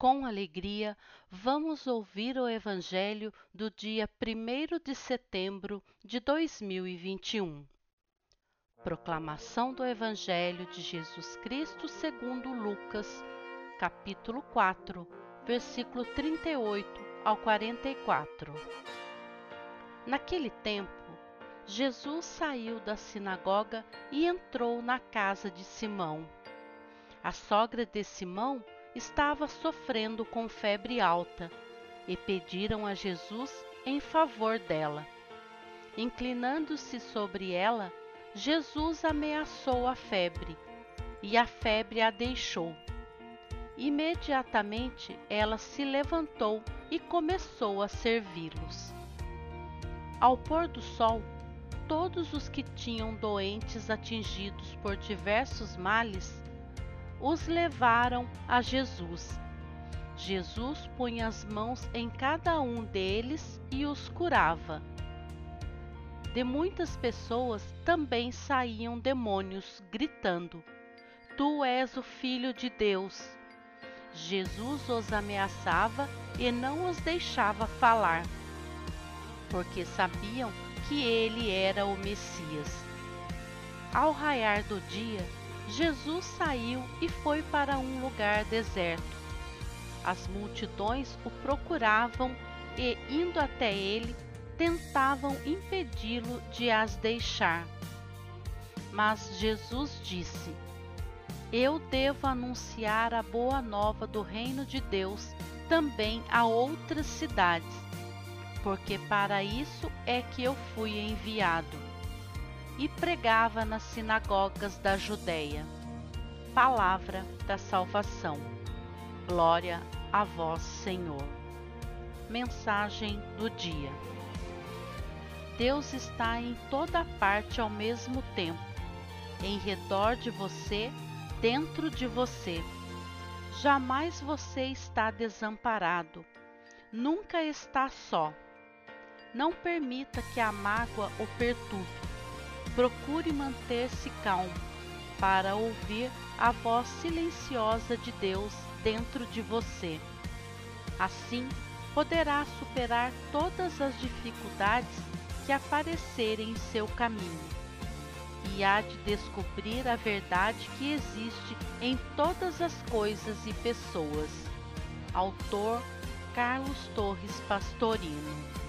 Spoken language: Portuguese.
com alegria, vamos ouvir o Evangelho do dia 1 de setembro de 2021. Proclamação do Evangelho de Jesus Cristo segundo Lucas, capítulo 4, versículo 38 ao 44. Naquele tempo, Jesus saiu da sinagoga e entrou na casa de Simão. A sogra de Simão estava sofrendo com febre alta e pediram a Jesus em favor dela. Inclinando-se sobre ela, Jesus ameaçou a febre e a febre a deixou. Imediatamente ela se levantou e começou a servi-los. Ao pôr do sol, todos os que tinham doentes atingidos por diversos males os levaram a Jesus. Jesus punha as mãos em cada um deles e os curava. De muitas pessoas também saíam demônios, gritando: Tu és o Filho de Deus. Jesus os ameaçava e não os deixava falar, porque sabiam que ele era o Messias. Ao raiar do dia, Jesus saiu e foi para um lugar deserto. As multidões o procuravam e, indo até ele, tentavam impedi-lo de as deixar. Mas Jesus disse: Eu devo anunciar a boa nova do reino de Deus também a outras cidades, porque para isso é que eu fui enviado e pregava nas sinagogas da Judéia. Palavra da salvação. Glória a vós, Senhor. Mensagem do dia. Deus está em toda parte ao mesmo tempo, em redor de você, dentro de você. Jamais você está desamparado, nunca está só. Não permita que a mágoa o perturbe procure manter-se calmo para ouvir a voz silenciosa de Deus dentro de você. Assim, poderá superar todas as dificuldades que aparecerem em seu caminho e há de descobrir a verdade que existe em todas as coisas e pessoas. Autor Carlos Torres Pastorino